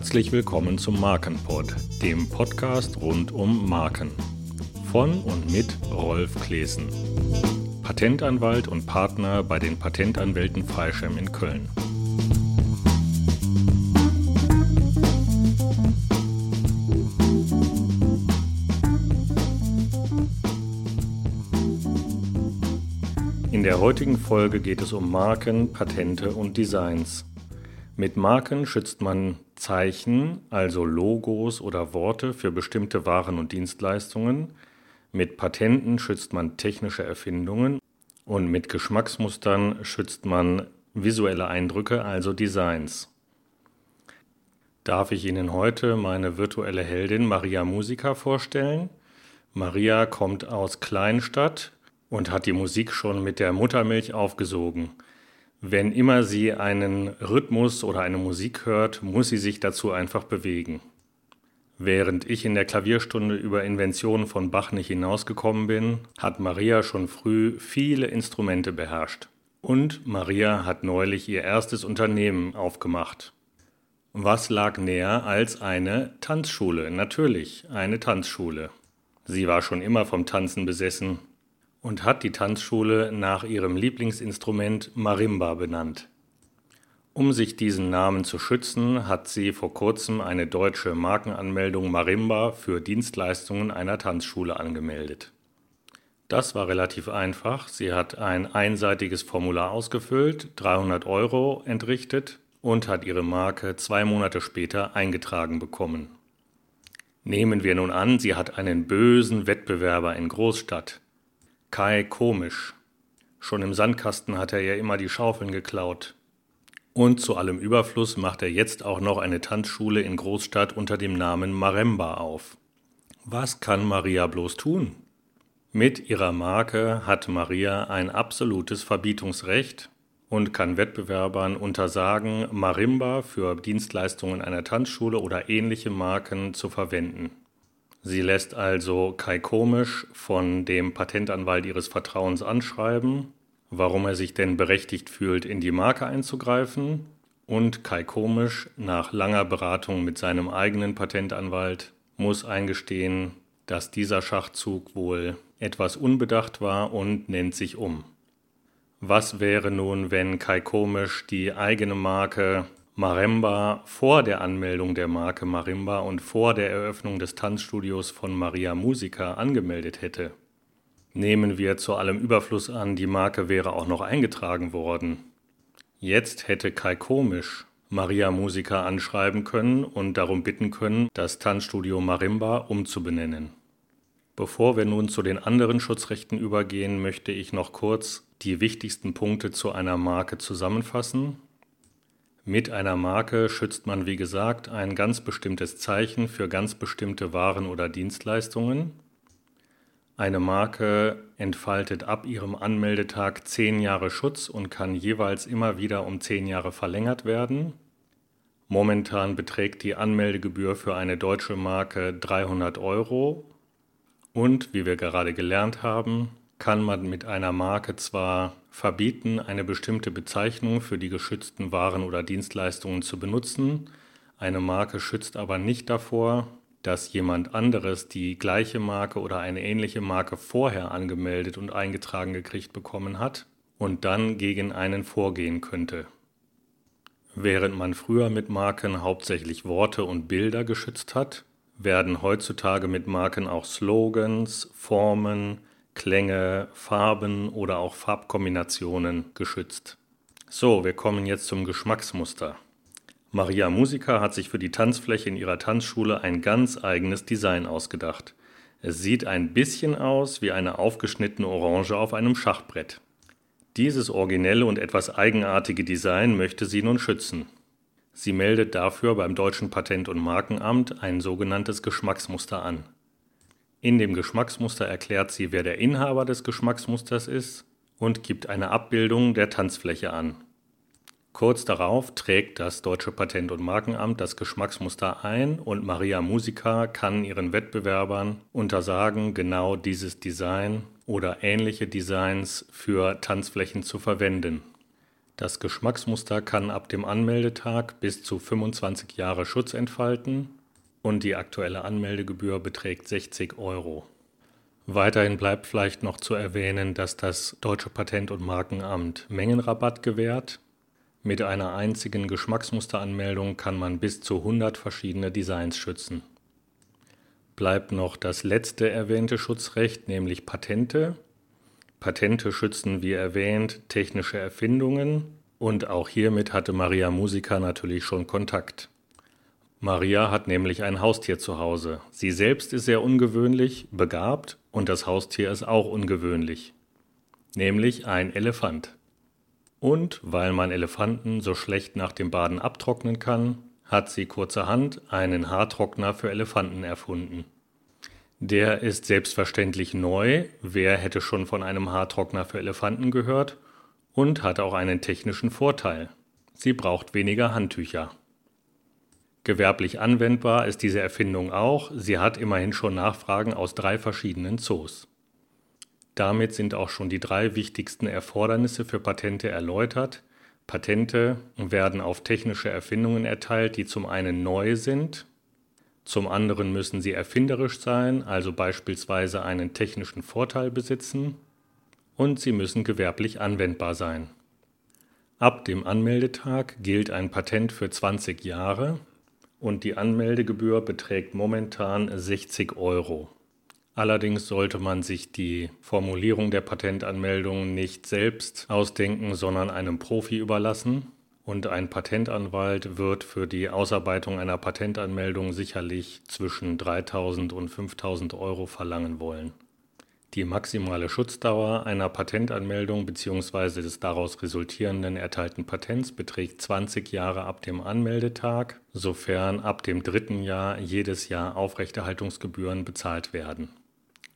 Herzlich willkommen zum Markenpod, dem Podcast rund um Marken. Von und mit Rolf Klesen, Patentanwalt und Partner bei den Patentanwälten Freischem in Köln. In der heutigen Folge geht es um Marken, Patente und Designs. Mit Marken schützt man Zeichen, also Logos oder Worte für bestimmte Waren und Dienstleistungen. Mit Patenten schützt man technische Erfindungen und mit Geschmacksmustern schützt man visuelle Eindrücke, also Designs. Darf ich Ihnen heute meine virtuelle Heldin Maria Musica vorstellen? Maria kommt aus Kleinstadt und hat die Musik schon mit der Muttermilch aufgesogen. Wenn immer sie einen Rhythmus oder eine Musik hört, muss sie sich dazu einfach bewegen. Während ich in der Klavierstunde über Inventionen von Bach nicht hinausgekommen bin, hat Maria schon früh viele Instrumente beherrscht. Und Maria hat neulich ihr erstes Unternehmen aufgemacht. Was lag näher als eine Tanzschule? Natürlich, eine Tanzschule. Sie war schon immer vom Tanzen besessen und hat die Tanzschule nach ihrem Lieblingsinstrument Marimba benannt. Um sich diesen Namen zu schützen, hat sie vor kurzem eine deutsche Markenanmeldung Marimba für Dienstleistungen einer Tanzschule angemeldet. Das war relativ einfach. Sie hat ein einseitiges Formular ausgefüllt, 300 Euro entrichtet und hat ihre Marke zwei Monate später eingetragen bekommen. Nehmen wir nun an, sie hat einen bösen Wettbewerber in Großstadt, Kai komisch. Schon im Sandkasten hat er ja immer die Schaufeln geklaut. Und zu allem Überfluss macht er jetzt auch noch eine Tanzschule in Großstadt unter dem Namen Maremba auf. Was kann Maria bloß tun? Mit ihrer Marke hat Maria ein absolutes Verbietungsrecht und kann Wettbewerbern untersagen, Marimba für Dienstleistungen einer Tanzschule oder ähnliche Marken zu verwenden. Sie lässt also Kai Komisch von dem Patentanwalt ihres Vertrauens anschreiben, warum er sich denn berechtigt fühlt, in die Marke einzugreifen. Und Kai Komisch, nach langer Beratung mit seinem eigenen Patentanwalt, muss eingestehen, dass dieser Schachzug wohl etwas unbedacht war und nennt sich um. Was wäre nun, wenn Kai Komisch die eigene Marke Maremba vor der Anmeldung der Marke Marimba und vor der Eröffnung des Tanzstudios von Maria Musica angemeldet hätte. Nehmen wir zu allem Überfluss an, die Marke wäre auch noch eingetragen worden. Jetzt hätte Kai Komisch Maria Musica anschreiben können und darum bitten können, das Tanzstudio Marimba umzubenennen. Bevor wir nun zu den anderen Schutzrechten übergehen, möchte ich noch kurz die wichtigsten Punkte zu einer Marke zusammenfassen mit einer Marke schützt man, wie gesagt, ein ganz bestimmtes Zeichen für ganz bestimmte Waren oder Dienstleistungen. Eine Marke entfaltet ab ihrem Anmeldetag zehn Jahre Schutz und kann jeweils immer wieder um zehn Jahre verlängert werden. Momentan beträgt die Anmeldegebühr für eine deutsche Marke 300 Euro. Und wie wir gerade gelernt haben, kann man mit einer Marke zwar verbieten, eine bestimmte Bezeichnung für die geschützten Waren oder Dienstleistungen zu benutzen, eine Marke schützt aber nicht davor, dass jemand anderes die gleiche Marke oder eine ähnliche Marke vorher angemeldet und eingetragen gekriegt bekommen hat und dann gegen einen vorgehen könnte. Während man früher mit Marken hauptsächlich Worte und Bilder geschützt hat, werden heutzutage mit Marken auch Slogans, Formen, Klänge, Farben oder auch Farbkombinationen geschützt. So, wir kommen jetzt zum Geschmacksmuster. Maria Musica hat sich für die Tanzfläche in ihrer Tanzschule ein ganz eigenes Design ausgedacht. Es sieht ein bisschen aus wie eine aufgeschnittene Orange auf einem Schachbrett. Dieses originelle und etwas eigenartige Design möchte sie nun schützen. Sie meldet dafür beim deutschen Patent- und Markenamt ein sogenanntes Geschmacksmuster an. In dem Geschmacksmuster erklärt sie, wer der Inhaber des Geschmacksmusters ist und gibt eine Abbildung der Tanzfläche an. Kurz darauf trägt das Deutsche Patent- und Markenamt das Geschmacksmuster ein und Maria Musica kann ihren Wettbewerbern untersagen, genau dieses Design oder ähnliche Designs für Tanzflächen zu verwenden. Das Geschmacksmuster kann ab dem Anmeldetag bis zu 25 Jahre Schutz entfalten und die aktuelle Anmeldegebühr beträgt 60 Euro. Weiterhin bleibt vielleicht noch zu erwähnen, dass das Deutsche Patent- und Markenamt Mengenrabatt gewährt. Mit einer einzigen Geschmacksmusteranmeldung kann man bis zu 100 verschiedene Designs schützen. Bleibt noch das letzte erwähnte Schutzrecht, nämlich Patente. Patente schützen, wie erwähnt, technische Erfindungen und auch hiermit hatte Maria Musica natürlich schon Kontakt. Maria hat nämlich ein Haustier zu Hause. Sie selbst ist sehr ungewöhnlich, begabt und das Haustier ist auch ungewöhnlich, nämlich ein Elefant. Und weil man Elefanten so schlecht nach dem Baden abtrocknen kann, hat sie kurzerhand einen Haartrockner für Elefanten erfunden. Der ist selbstverständlich neu, wer hätte schon von einem Haartrockner für Elefanten gehört, und hat auch einen technischen Vorteil. Sie braucht weniger Handtücher. Gewerblich anwendbar ist diese Erfindung auch, sie hat immerhin schon Nachfragen aus drei verschiedenen Zoos. Damit sind auch schon die drei wichtigsten Erfordernisse für Patente erläutert. Patente werden auf technische Erfindungen erteilt, die zum einen neu sind zum anderen müssen sie erfinderisch sein, also beispielsweise einen technischen Vorteil besitzen. Und sie müssen gewerblich anwendbar sein. Ab dem Anmeldetag gilt ein Patent für 20 Jahre und die Anmeldegebühr beträgt momentan 60 Euro. Allerdings sollte man sich die Formulierung der Patentanmeldung nicht selbst ausdenken, sondern einem Profi überlassen. Und ein Patentanwalt wird für die Ausarbeitung einer Patentanmeldung sicherlich zwischen 3000 und 5000 Euro verlangen wollen. Die maximale Schutzdauer einer Patentanmeldung bzw. des daraus resultierenden erteilten Patents beträgt 20 Jahre ab dem Anmeldetag, sofern ab dem dritten Jahr jedes Jahr Aufrechterhaltungsgebühren bezahlt werden.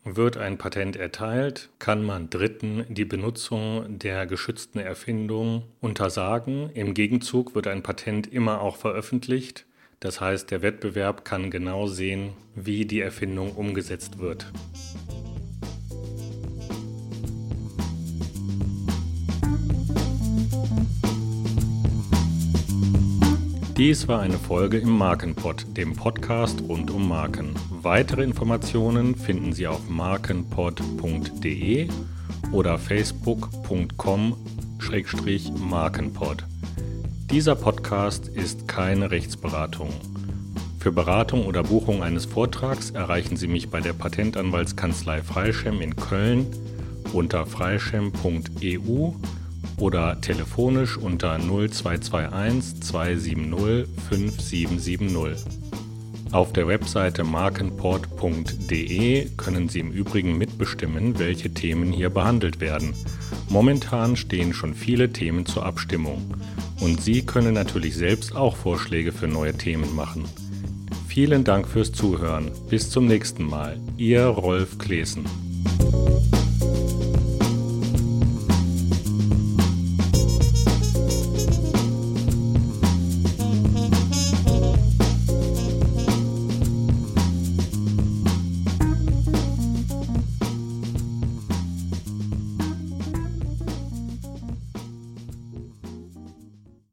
Wird ein Patent erteilt, kann man Dritten die Benutzung der geschützten Erfindung untersagen. Im Gegenzug wird ein Patent immer auch veröffentlicht. Das heißt, der Wettbewerb kann genau sehen, wie die Erfindung umgesetzt wird. Dies war eine Folge im Markenpod, dem Podcast rund um Marken. Weitere Informationen finden Sie auf markenpod.de oder facebook.com-markenpod. Dieser Podcast ist keine Rechtsberatung. Für Beratung oder Buchung eines Vortrags erreichen Sie mich bei der Patentanwaltskanzlei Freischem in Köln unter freischem.eu oder telefonisch unter 0221 270 5770. Auf der Webseite markenport.de können Sie im Übrigen mitbestimmen, welche Themen hier behandelt werden. Momentan stehen schon viele Themen zur Abstimmung. Und Sie können natürlich selbst auch Vorschläge für neue Themen machen. Vielen Dank fürs Zuhören. Bis zum nächsten Mal. Ihr Rolf Klesen.